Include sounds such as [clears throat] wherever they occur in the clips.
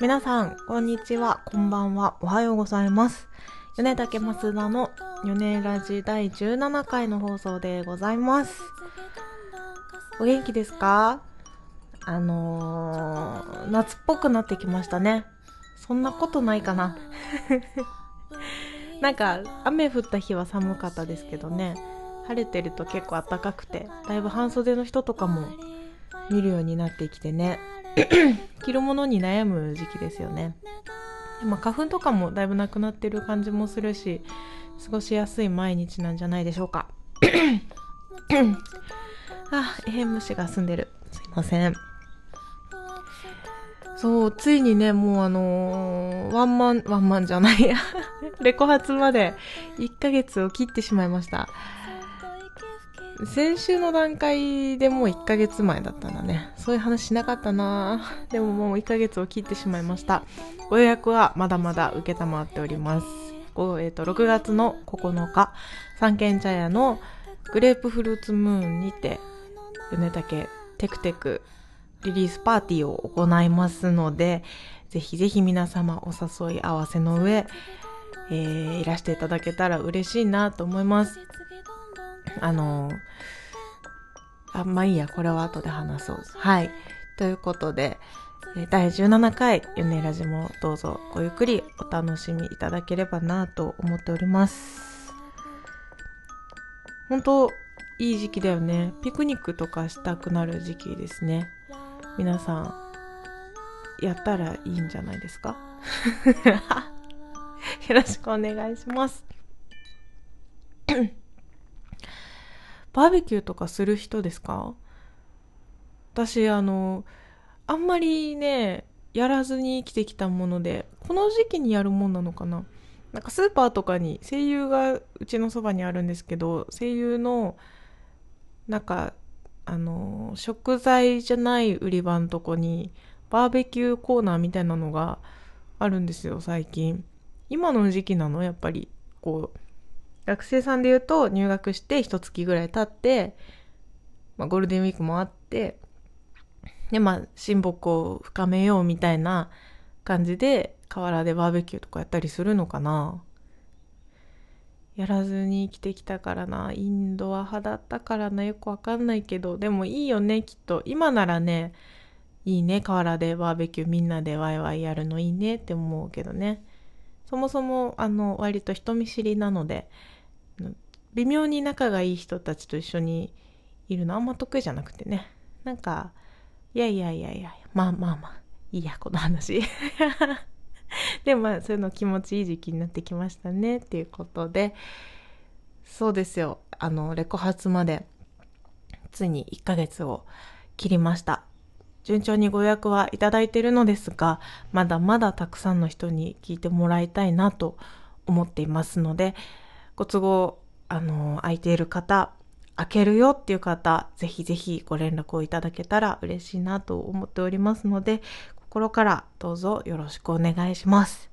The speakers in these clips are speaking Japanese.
皆さん、こんにちは、こんばんは、おはようございます。米竹増田の米ラジ第17回の放送でございます。お元気ですか？あのー、夏っぽくなってきましたね。そんなことないかな。[laughs] なんか、雨降った日は寒かったですけどね、晴れてると結構暖かくて、だいぶ半袖の人とかも見るようになってきてね。[laughs] 着るものに悩む時期ですよね。まあ、花粉とかもだいぶなくなってる感じもするし、過ごしやすい毎日なんじゃないでしょうか。[laughs] あ、えー、虫が住んでる。すいません。そう、ついにね、もうあのーワンマン、ワンマンじゃないや。[laughs] レコ発まで1ヶ月を切ってしまいました。先週の段階でもう1ヶ月前だったんだね。そういう話しなかったなでももう1ヶ月を切ってしまいました。ご予約はまだまだ受けたまっております。ごえっ、と、6月の9日、三軒茶屋のグレープフルーツムーンにて、米竹テクテクリリースパーティーを行いますので、ぜひぜひ皆様お誘い合わせの上、えーいらしていただけたら嬉しいなと思います。あのーあ、まあいいや、これは後で話そう。はい。ということで、第17回、ヨネラジもどうぞごゆっくりお楽しみいただければなと思っております。本当いい時期だよね。ピクニックとかしたくなる時期ですね。皆さん、やったらいいんじゃないですか？[laughs] よろしくお願いします。バーベキューとかする人ですか？私、あの、あんまりね、やらずに生きてきたもので、この時期にやるもんなのかな？なんかスーパーとかに声優がうちのそばにあるんですけど、声優の、なんか、あの、食材じゃない売り場のとこに、バーベキューコーナーみたいなのがあるんですよ、最近。今の時期なの？やっぱり、こう、学生さんで言うと入学して一月ぐらい経って、まあ、ゴールデンウィークもあって、で、まあ、親睦を深めようみたいな感じで、河原でバーベキューとかやったりするのかなやらずに生きてきたからな。インドア派だったからな。よくわかんないけど、でもいいよね、きっと。今ならね、いいね、河原でバーベキューみんなでワイワイやるのいいねって思うけどね。そもそも、あの、割と人見知りなので、微妙に仲がいい人たちと一緒にいるのあんま得意じゃなくてね。なんか、いやいやいやいや、まあまあまあ、いいや、この話。[laughs] でもまあ、そういうの気持ちいい時期になってきましたね、っていうことで、そうですよ。あの、レコ発まで、ついに1ヶ月を切りました。順調にご予約はいただいているのですが、まだまだたくさんの人に聞いてもらいたいなと思っていますので、ご都合、あの、空いている方、開けるよっていう方、ぜひぜひご連絡をいただけたら嬉しいなと思っておりますので、心からどうぞよろしくお願いします。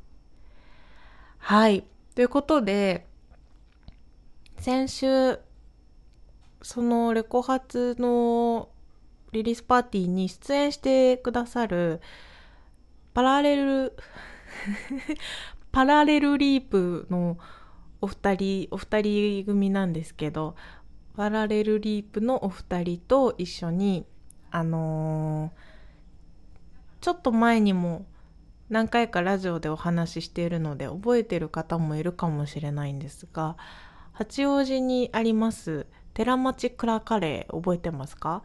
はい。ということで、先週、そのレコ発のリリースパーティーに出演してくださるパラレル [laughs] パラレルリープのお二人、お二人組なんですけど、パラレルリープのお二人と一緒に、あのーちょっと前にも何回かラジオでお話ししているので覚えてる方もいるかもしれないんですが、八王子にあります寺町クラカレー覚えてますか？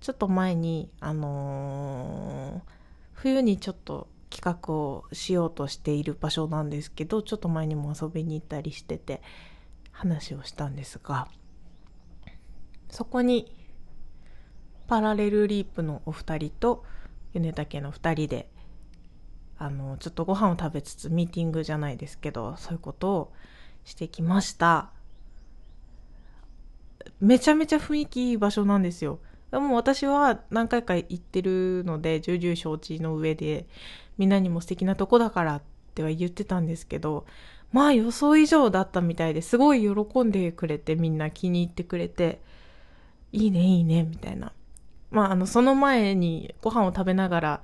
ちょっと前に、あのー冬にちょっと企画をしようとしている場所なんですけど、ちょっと前にも遊びに行ったりしてて話をしたんですが、そこにパラレルリープのお二人と米竹の二人で、あの、ちょっとご飯を食べつつミーティングじゃないですけど、そういうことをしてきました。めちゃめちゃ雰囲気いい場所なんですよ。でも私は何回か行ってるので、重々承知の上で、みんなにも素敵なとこだからっては言ってたんですけど、まあ予想以上だったみたいですごい喜んでくれて、みんな気に入ってくれて、いいねいいね、みたいな。まああの、その前にご飯を食べながら、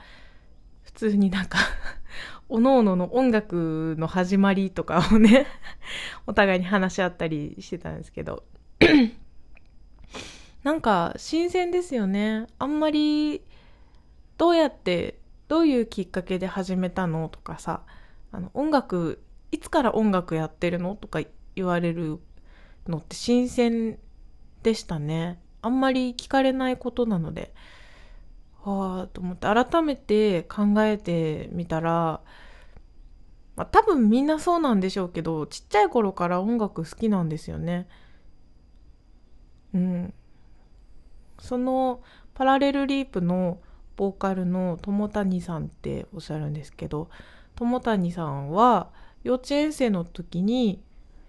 普通になんか [laughs] おのおのの音楽の始まりとかをね [laughs] お互いに話し合ったりしてたんですけどなんか新鮮ですよね。あんまりどうやってどういうきっかけで始めたのとかさあの音楽いつから音楽やってるのとか言われるのって新鮮でしたね。あんまり聞かれないことなので。はあと思って改めて考えてみたら、まあ、多分みんなそうなんでしょうけどちっちゃい頃から音楽好きなんですよね。うん。そのパラレルリープのボーカルの友谷さんっておっしゃるんですけど友谷さんは幼稚園生の時に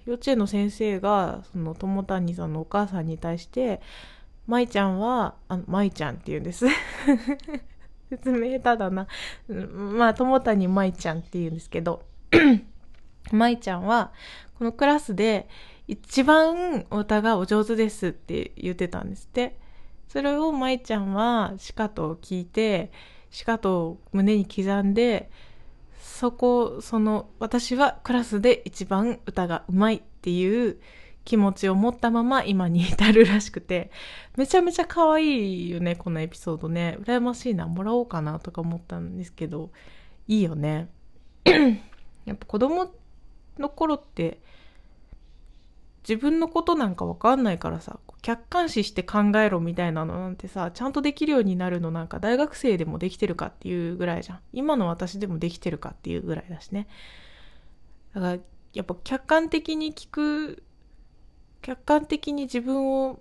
幼稚園の先生がその友谷さんのお母さんに対して「舞ちゃんはあ舞ちゃん」って言うんです。[laughs] 説明下手だな。まあ友谷舞ちゃんって言うんですけど [clears throat] 舞ちゃんはこのクラスで一番お歌がお上手ですって言ってたんですって。それを舞ちゃんはしかと聞いてしかと胸に刻んでそこ、その、私はクラスで一番歌がうまいっていう気持ちを持ったまま今に至るらしくて、めちゃめちゃ可愛いよね、このエピソードね。羨ましいな、もらおうかなとか思ったんですけど、いいよね。[clears throat] やっぱ子供の頃って、自分のことなんかわかんないからさ、客観視して考えろみたいなのなんてさ、ちゃんとできるようになるのなんか大学生でもできてるかっていうぐらいじゃん。今の私でもできてるかっていうぐらいだしね。だから、やっぱ客観的に聞く、客観的に自分を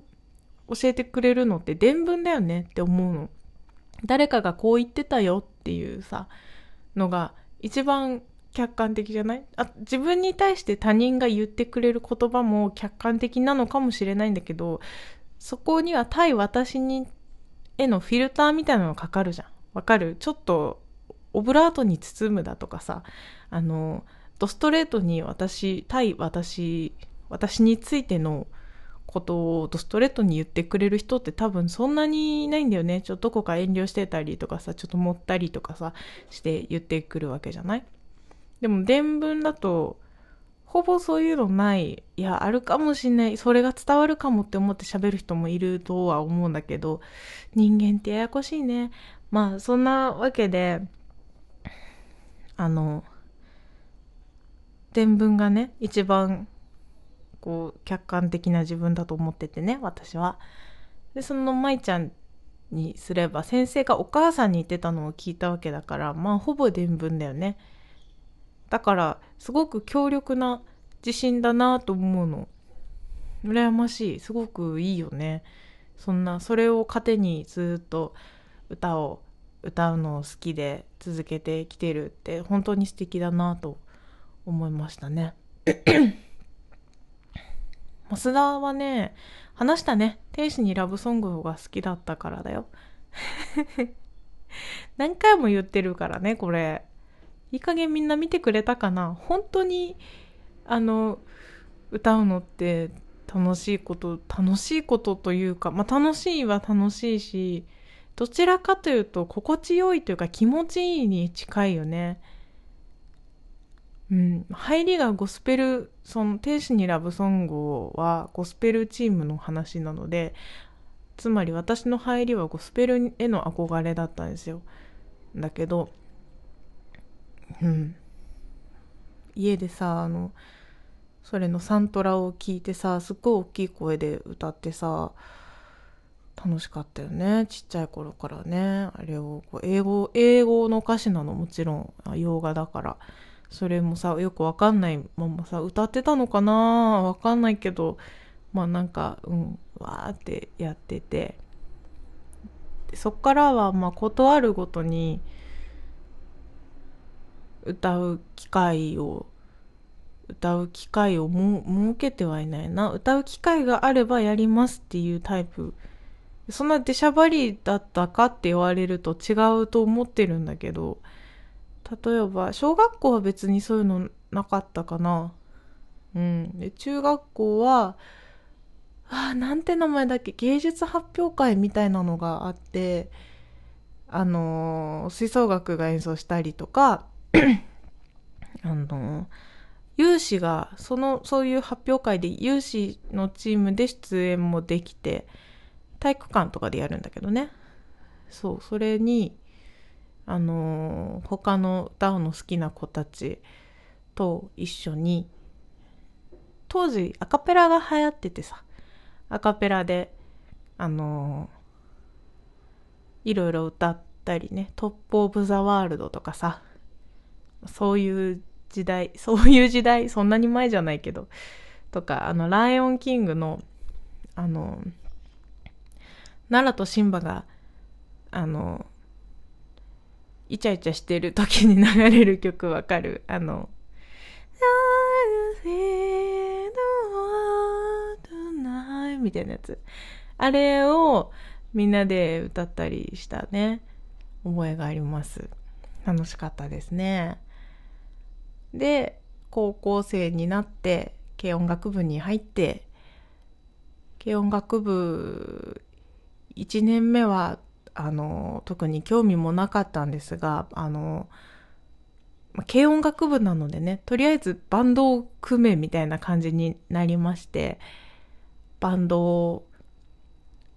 教えてくれるのって伝聞だよねって思うの。誰かがこう言ってたよっていうさ、のが一番客観的じゃない？あ自分に対して他人が言ってくれる言葉も客観的なのかもしれないんだけどそこには対私にへのフィルターみたいなのがかかるじゃん。わかる？ちょっとオブラートに包むだとかさ。あのドストレートに私対私私についてのことをドストレートに言ってくれる人って多分そんなにいないんだよね。ちょっとどこか遠慮してたりとかさちょっと持ったりとかさして言ってくるわけじゃない？でも伝聞だと、ほぼそういうのない。いや、あるかもしんない。それが伝わるかもって思って喋る人もいるとは思うんだけど、人間ってややこしいね。まあ、そんなわけで、あの、伝聞がね、一番、こう、客観的な自分だと思っててね、私は。で、その舞ちゃんにすれば、先生がお母さんに言ってたのを聞いたわけだから、まあ、ほぼ伝聞だよね。だからすごく強力な自信だなと思うの。羨ましい。すごくいいよね。そんなそれを糧にずっと歌を歌うのを好きで続けてきてるって本当に素敵だなと思いましたね。[coughs] 増田はね話したね。天使にラブソングが好きだったからだよ。[laughs] 何回も言ってるからねこれ。いい加減みんな見てくれたかな？本当にあの歌うのって楽しいこと楽しいことというか、まあ、楽しいは楽しいしどちらかというと心地よいというか気持ちいいに近いよね。うん、入りがゴスペルその「天使にラブソング」はゴスペルチームの話なのでつまり私の入りはゴスペルへの憧れだったんですよ。だけどうん。家でさあのそれのサントラを聞いてさすっごい大きい声で歌ってさ楽しかったよね。ちっちゃい頃からね。あれをこう英語英語の歌詞なのもちろん。洋画だから。それもさよくわかんないままさ歌ってたのかな？わかんないけどまあなんかうんわーってやってて。そっからはまあ事あるごとに歌う機会を歌う機会をも設けてはいないな。歌う機会があればやりますっていうタイプ。そんな出しゃばりだったかって言われると違うと思ってるんだけど。例えば小学校は別にそういうのなかったかな。うん。で中学校はあなんて名前だっけ？芸術発表会みたいなのがあってあの吹奏楽が演奏したりとか [coughs] あの有志がそのそういう発表会で有志のチームで出演もできて体育館とかでやるんだけどね。そうそれにあの他の歌の好きな子たちと一緒に当時アカペラが流行っててさ。アカペラであのいろいろ歌ったりね。トップ・オブ・ザ・ワールドとかさ。そういう時代、[laughs] そういう時代、そんなに前じゃないけど、とか、あの、ライオンキングの、あの、奈良とシンバが、あの、イチャイチャしてる時に流れる曲わかるあの、みたいなやつ。あれをみんなで歌ったりしたね、覚えがあります。楽しかったですね。で高校生になって軽音楽部に入って軽音楽部1年目はあの特に興味もなかったんですがあの軽音楽部なのでねとりあえずバンドを組めみたいな感じになりましてバンドを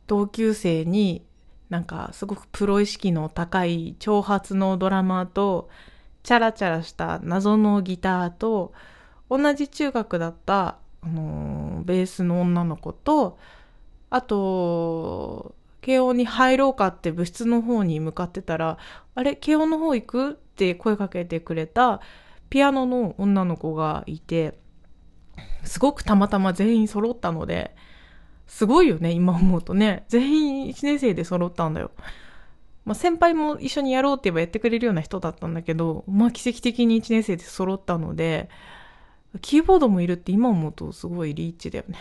同級生になんかすごくプロ意識の高い長髪のドラマーとチャラチャラした謎のギターと同じ中学だった、あのー、ベースの女の子とあと慶応に入ろうかって部室の方に向かってたらあれ慶応の方行くって声かけてくれたピアノの女の子がいてすごくたまたま全員揃ったのですごいよね今思うとね。全員1年生で揃ったんだよ。まあ、先輩も一緒にやろうって言えばやってくれるような人だったんだけど、まあ、奇跡的に1年生で揃ったので、キーボードもいるって今思うとすごいリーチだよね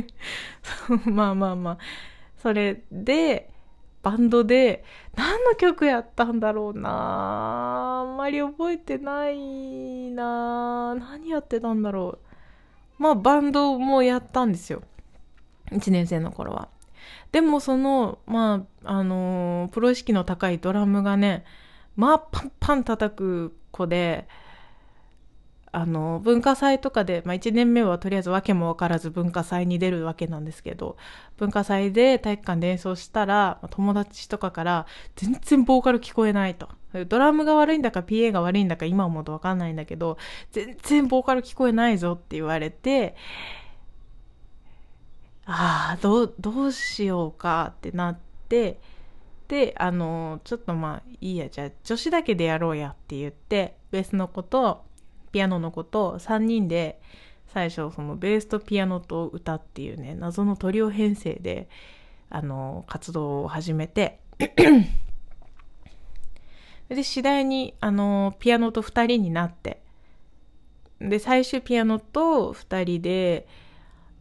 [laughs] まあまあまあ。それで、バンドで何の曲やったんだろうなあんまり覚えてないな何やってたんだろう。まあバンドもやったんですよ。1年生の頃は。でもその、まあ、あのー、プロ意識の高いドラムがね、まあ、パンパン叩く子で、あの、文化祭とかで、まあ、1年目はとりあえず訳も分からず文化祭に出るわけなんですけど、文化祭で体育館で演奏したら、友達とかから、全然ボーカル聞こえないと。ドラムが悪いんだか PA が悪いんだか今思うと分かんないんだけど、全然ボーカル聞こえないぞって言われて、ああ、どう、どうしようかってなって、で、あの、ちょっとまあいいや、じゃあ女子だけでやろうやって言って、ベースの子とピアノの子と3人で最初そのベースとピアノと歌っていうね、謎のトリオ編成で、あの、活動を始めて [clears throat] で、次第に、あの、ピアノと2人になって、で、最終ピアノと2人で、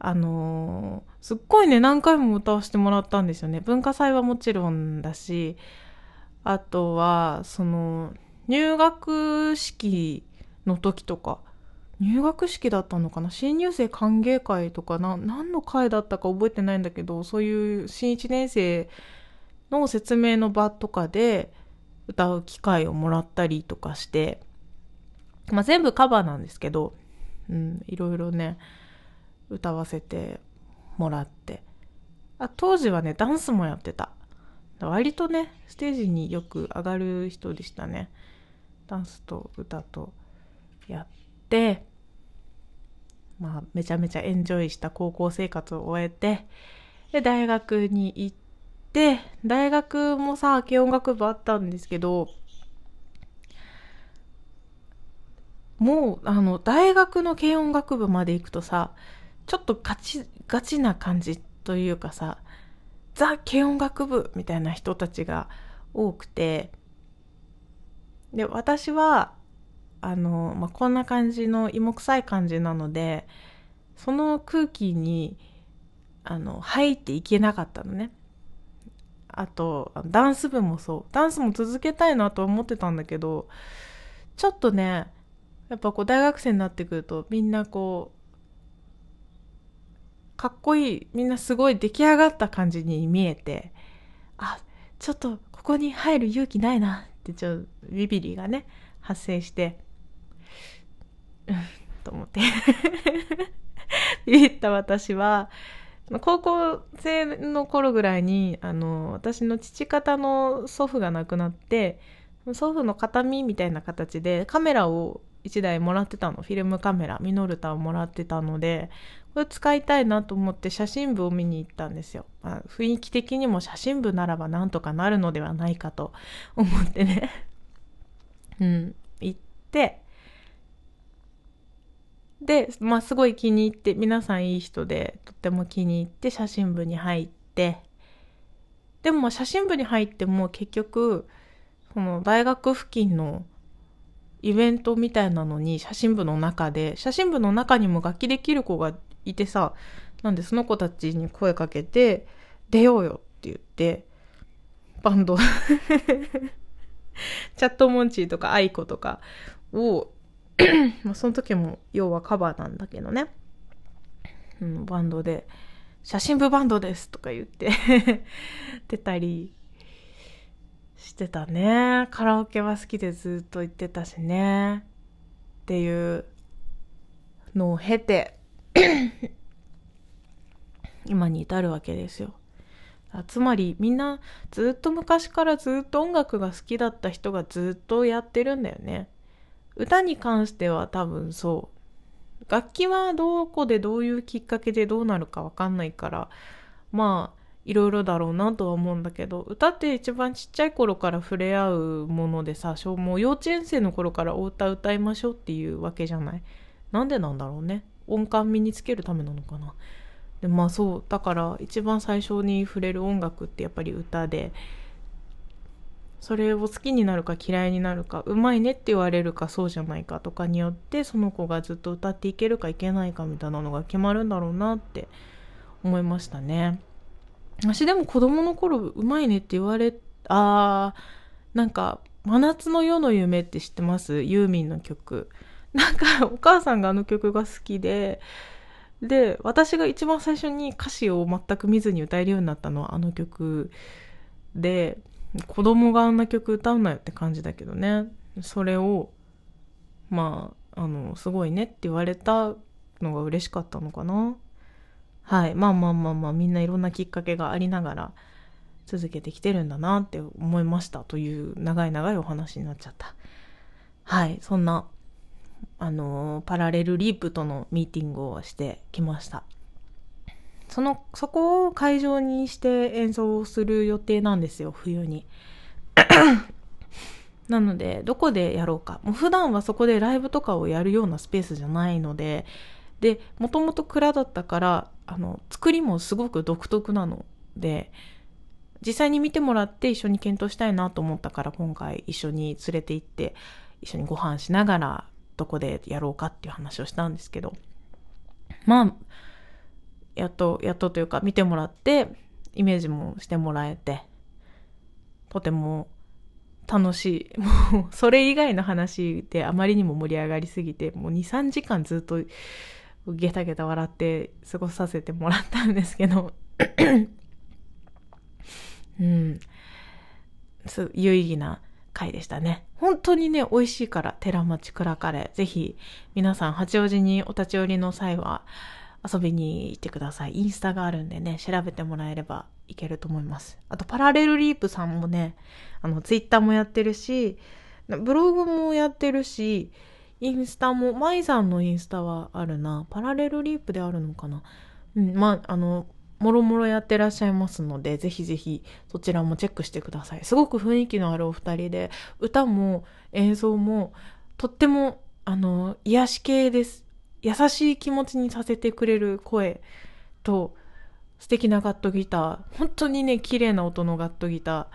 あのー、すっごいね、何回も歌わせてもらったんですよね。文化祭はもちろんだし、あとは、その、入学式の時とか、入学式だったのかな？新入生歓迎会とかな、何の会だったか覚えてないんだけど、そういう新1年生の説明の場とかで歌う機会をもらったりとかして、まあ全部カバーなんですけど、うん、いろいろね、歌わせてもらって。あ当時はねダンスもやってた。割とねステージによく上がる人でしたね。ダンスと歌とやってまあめちゃめちゃエンジョイした高校生活を終えてで大学に行って大学もさ軽音楽部あったんですけどもうあの大学の軽音楽部まで行くとさちょっとガチ、ガチな感じというかさ、ザ・軽音楽部みたいな人たちが多くて、で、私は、あの、まあ、こんな感じの芋臭い感じなので、その空気に、あの、入っていけなかったのね。あと、ダンス部もそう。ダンスも続けたいなと思ってたんだけど、ちょっとね、やっぱこう大学生になってくるとみんなこうかっこいい、みんなすごい出来上がった感じに見えて、あ、ちょっとここに入る勇気ないなってちょっとビビリがね発生してうんと思って。ビビった私は高校生の頃ぐらいにあの私の父方の祖父が亡くなって祖父の形見みたいな形でカメラを1台もらってたの。フィルムカメラミノルタをもらってたのでこれ使いたいなと思って写真部を見に行ったんですよ、まあ、雰囲気的にも写真部ならばなんとかなるのではないかと思ってね。[laughs] うん行って。で、まあ、すごい気に入って皆さんいい人でとっても気に入って写真部に入って。でも写真部に入っても結局その大学付近のイベントみたいなのに写真部の中で写真部の中にも楽器できる子がいてさなんでその子たちに声かけて出ようよって言ってバンド [laughs] チャットモンチーとか aiko とかをまその時も要はカバーなんだけどね、うん、バンドで「写真部バンドです」とか言って [laughs] 出たりしてたね。カラオケは好きでずっと行ってたしね。っていうのを経て [coughs] 今に至るわけですよ。つまりみんなずっと昔からずっと音楽が好きだった人がずっとやってるんだよね。歌に関しては多分そう。楽器はどこでどういうきっかけでどうなるかわかんないからまあいろいろだろうなとは思うんだけど歌って一番ちっちゃい頃から触れ合うものでさもう幼稚園生の頃からお歌歌いましょうっていうわけじゃない。なんでなんだろうね。音感身につけるためなのかな。でまあそうだから一番最初に触れる音楽ってやっぱり歌でそれを好きになるか嫌いになるかうまいねって言われるかそうじゃないかとかによってその子がずっと歌っていけるかいけないかみたいなのが決まるんだろうなって思いましたね。私でも子供の頃うまいねって言われあーなんか「真夏の夜の夢」って知ってます？ユーミンの曲。なんかお母さんがあの曲が好きでで私が一番最初に歌詞を全く見ずに歌えるようになったのはあの曲で子供があんな曲歌うなよって感じだけどねそれをまああのすごいねって言われたのが嬉しかったのかなはい。まあまあまあまあ、みんないろんなきっかけがありながら続けてきてるんだなって思いましたという長い長いお話になっちゃった。はい。そんな、あの、パラレルリープとのミーティングをしてきました。その、そこを会場にして演奏をする予定なんですよ、冬に。[coughs] なので、どこでやろうか。もう普段はそこでライブとかをやるようなスペースじゃないので、で、もともと蔵だったから、あの作りもすごく独特なので実際に見てもらって一緒に検討したいなと思ったから今回一緒に連れて行って一緒にご飯しながらどこでやろうかっていう話をしたんですけどまあやっとやっとというか見てもらってイメージもしてもらえてとても楽しいもうそれ以外の話であまりにも盛り上がりすぎてもう23時間ずっとゲタゲタ笑って過ごさせてもらったんですけどうん。有意義な回でしたね。本当にね、美味しいから、寺町倉カレー。ぜひ、皆さん、八王子にお立ち寄りの際は、遊びに行ってください。インスタがあるんでね、調べてもらえればいけると思います。あと、パラレルリープさんもね、あの、ツイッターもやってるし、ブログもやってるし、インスタも、舞さんのインスタはあるな。パラレルリープであるのかな。うん、まあ、あの、もろもろやってらっしゃいますので、ぜひぜひそちらもチェックしてください。すごく雰囲気のあるお二人で、歌も演奏もとっても、あの、癒し系です。優しい気持ちにさせてくれる声と、素敵なガットギター、本当にね、綺麗な音のガットギタ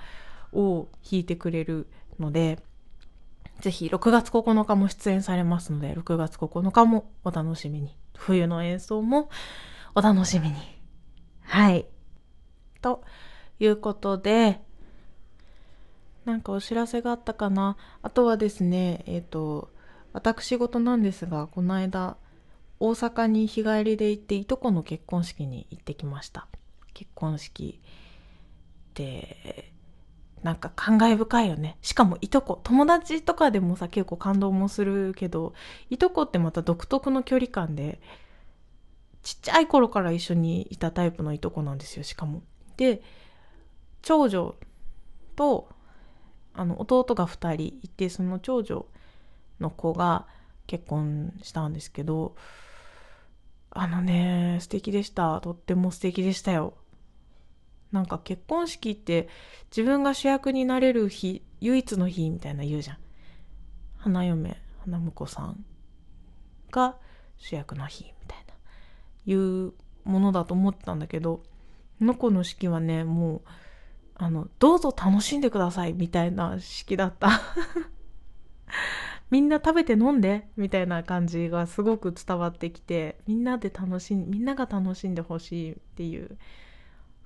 ーを弾いてくれるので、ぜひ6月9日も出演されますので、6月9日もお楽しみに。冬の演奏もお楽しみに。はい。ということで、なんかお知らせがあったかな？あとはですね、えっ、ー、と、私事なんですが、この間、大阪に日帰りで行って、いとこの結婚式に行ってきました。結婚式で、なんか感慨深いよね。しかもいとこ、友達とかでもさ、結構感動もするけど、いとこってまた独特の距離感で、ちっちゃい頃から一緒にいたタイプのいとこなんですよ、しかも。で、長女と、あの、弟が2人いて、その長女の子が結婚したんですけど、あのね、素敵でした。とっても素敵でしたよ。なんか結婚式って自分が主役になれる日、唯一の日みたいな言うじゃん。花嫁、花婿さんが主役の日みたいな、いうものだと思ってたんだけど、の子の式はね、もう、あの、どうぞ楽しんでくださいみたいな式だった。[laughs] みんな食べて飲んでみたいな感じがすごく伝わってきてみんなで楽しんみんなが楽しんでほしいっていう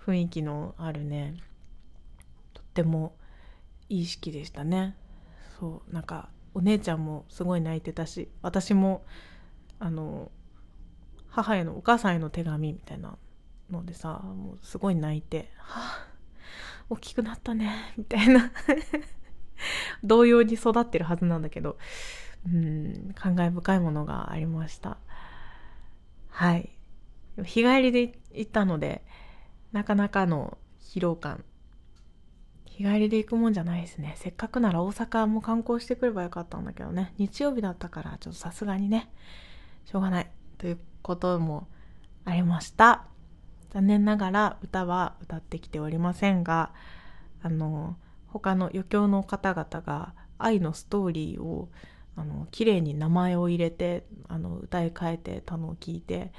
雰囲気のあるねとってもいい式でしたね。そうなんかお姉ちゃんもすごい泣いてたし私もあの母へのお母さんへの手紙みたいなのでさもうすごい泣いて「はあ大きくなったね」みたいな [laughs] 同様に育ってるはずなんだけど、うん、感慨深いものがありました。はい。日帰りで行ったので、なかなかの疲労感。日帰りで行くもんじゃないですね。せっかくなら大阪も観光してくればよかったんだけどね。日曜日だったから、ちょっとさすがにね、しょうがない。ということもありました。残念ながら歌は歌ってきておりませんが、あの、他の余興の方々が愛のストーリーをあの綺麗に名前を入れてあの歌い替えてたのを聞いて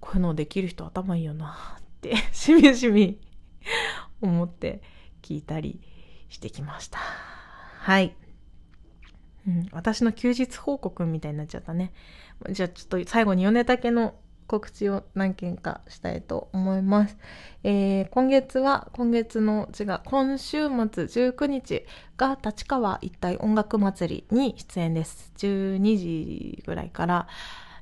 こういうのできる人頭いいよなって [laughs] しみじみ思って聞いたりしてきましたはい、うん、私の休日報告みたいになっちゃったねじゃあちょっと最後に米竹の告知を何件かしたいと思います。えー、今月は、今月の、違う、今週末19日が立川一体音楽祭りに出演です。12時ぐらいから、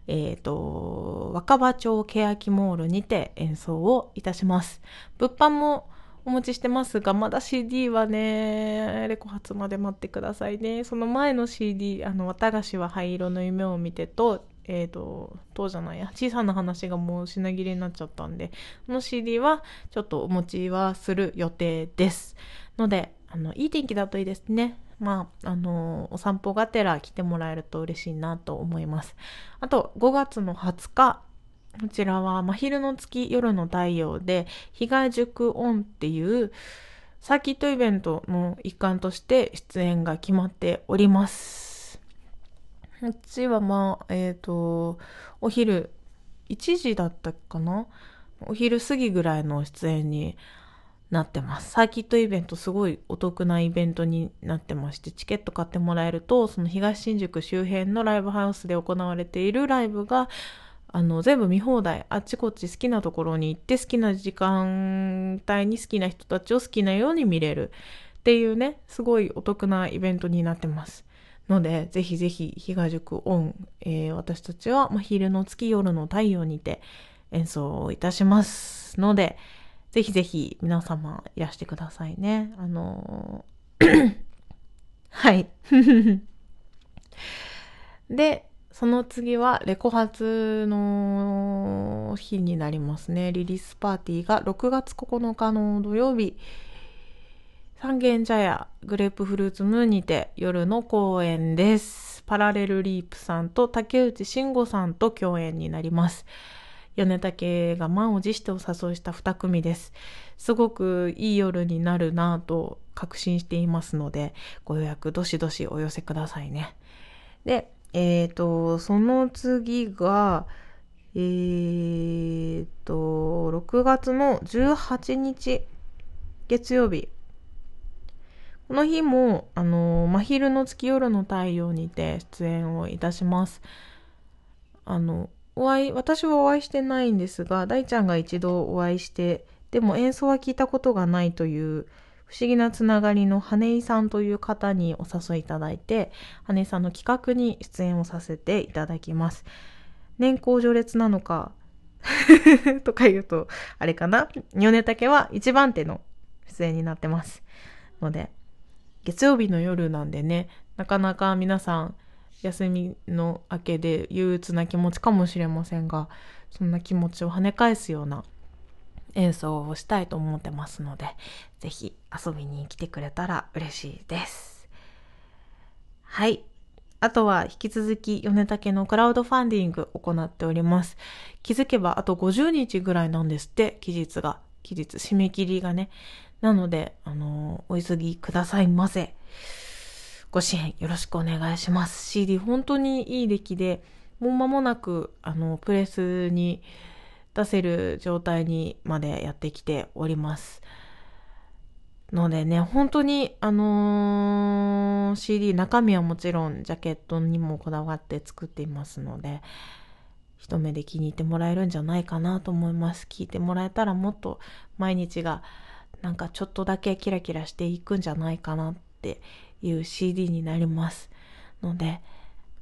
えっ、ー、と、若葉町欅モールにて演奏をいたします。物販もお持ちしてますが、まだ CD はね、レコ発まで待ってくださいね。その前の CD、あの、綿菓子は灰色の夢を見てと、えっ、ー、と、どうじゃないや、小さな話がもう品切れになっちゃったんで、この CD はちょっとお持ちはする予定です。ので、あの、いい天気だといいですね。まあ、あの、お散歩がてら来てもらえると嬉しいなと思います。あと、5月の20日、こちらは真昼の月、夜の太陽で、被害塾オンっていうサーキットイベントの一環として出演が決まっております。こっちはまあ、えっ、ー、と、お昼、1時だったかな？お昼過ぎぐらいの出演になってます。サーキットイベントすごいお得なイベントになってまして、チケット買ってもらえると、その東新宿周辺のライブハウスで行われているライブが、あの、全部見放題、あっちこっち好きなところに行って、好きな時間帯に好きな人たちを好きなように見れるっていうね、すごいお得なイベントになってます。ので、ぜひぜひ、日が塾オン、えー、私たちは、ま昼の月夜の太陽にて演奏をいたしますので、ぜひぜひ皆様いらしてくださいね。あのー [coughs] はい。[laughs] で、その次はレコ発の日になりますね。リリースパーティーが6月9日の土曜日、三軒茶屋グレープフルーツムーンにて夜の公演です。パラレルリープさんと竹内慎吾さんと共演になります。米竹が満を持してお誘いした2組です。すごくいい夜になるなぁと確信していますので、ご予約どしどしお寄せくださいね。で、えっ、ー、と、その次が、えっ、ー、と、6月の18日月曜日この日も、あの、真昼の月夜の太陽にて出演をいたします。あの、お会い、私はお会いしてないんですが、大ちゃんが一度お会いして、でも演奏は聞いたことがないという不思議なつながりの羽井さんという方にお誘いいただいて、羽井さんの企画に出演をさせていただきます。年功序列なのか [laughs] とか言うと、あれかな？米竹は一番手の出演になってます。ので、月曜日の夜なんでね、なかなか皆さん休みの明けで憂鬱な気持ちかもしれませんが、そんな気持ちを跳ね返すような演奏をしたいと思ってますので、ぜひ遊びに来てくれたら嬉しいです。はい。あとは引き続き米竹のクラウドファンディング行っております。気づけばあと50日ぐらいなんですって、期日が。期日、締め切りがね。なので、あのー、お急ぎくださいませ。ご支援よろしくお願いします。CD 本当にいい出来で、もう間もなく、あの、プレスに出せる状態にまでやってきております。のでね、本当に、あのー、CD、中身はもちろんジャケットにもこだわって作っていますので、一目で気に入ってもらえるんじゃないかなと思います。聞いてもらえたらもっと毎日がなんかちょっとだけキラキラしていくんじゃないかなっていう CD になります。ので、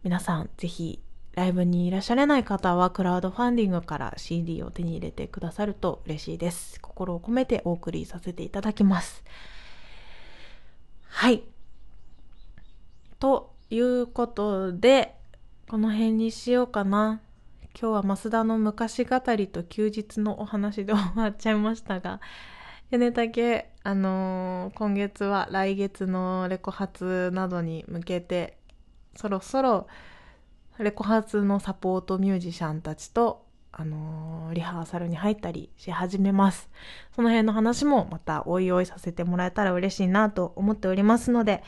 皆さんぜひライブにいらっしゃれない方はクラウドファンディングから CD を手に入れてくださると嬉しいです。心を込めてお送りさせていただきます。はい。ということで、この辺にしようかな。今日は増田の昔語りと休日のお話で終わっちゃいましたが、米竹、あのー、今月は来月のレコ発などに向けて、そろそろレコ発のサポートミュージシャンたちと、あのー、リハーサルに入ったりし始めます。その辺の話もまたおいおいさせてもらえたら嬉しいなと思っておりますので、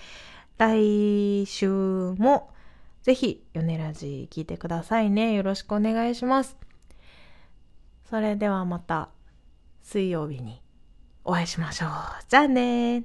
来週もぜひ、ヨネラジ聞いてくださいね。よろしくお願いします。それではまた水曜日にお会いしましょう。じゃあね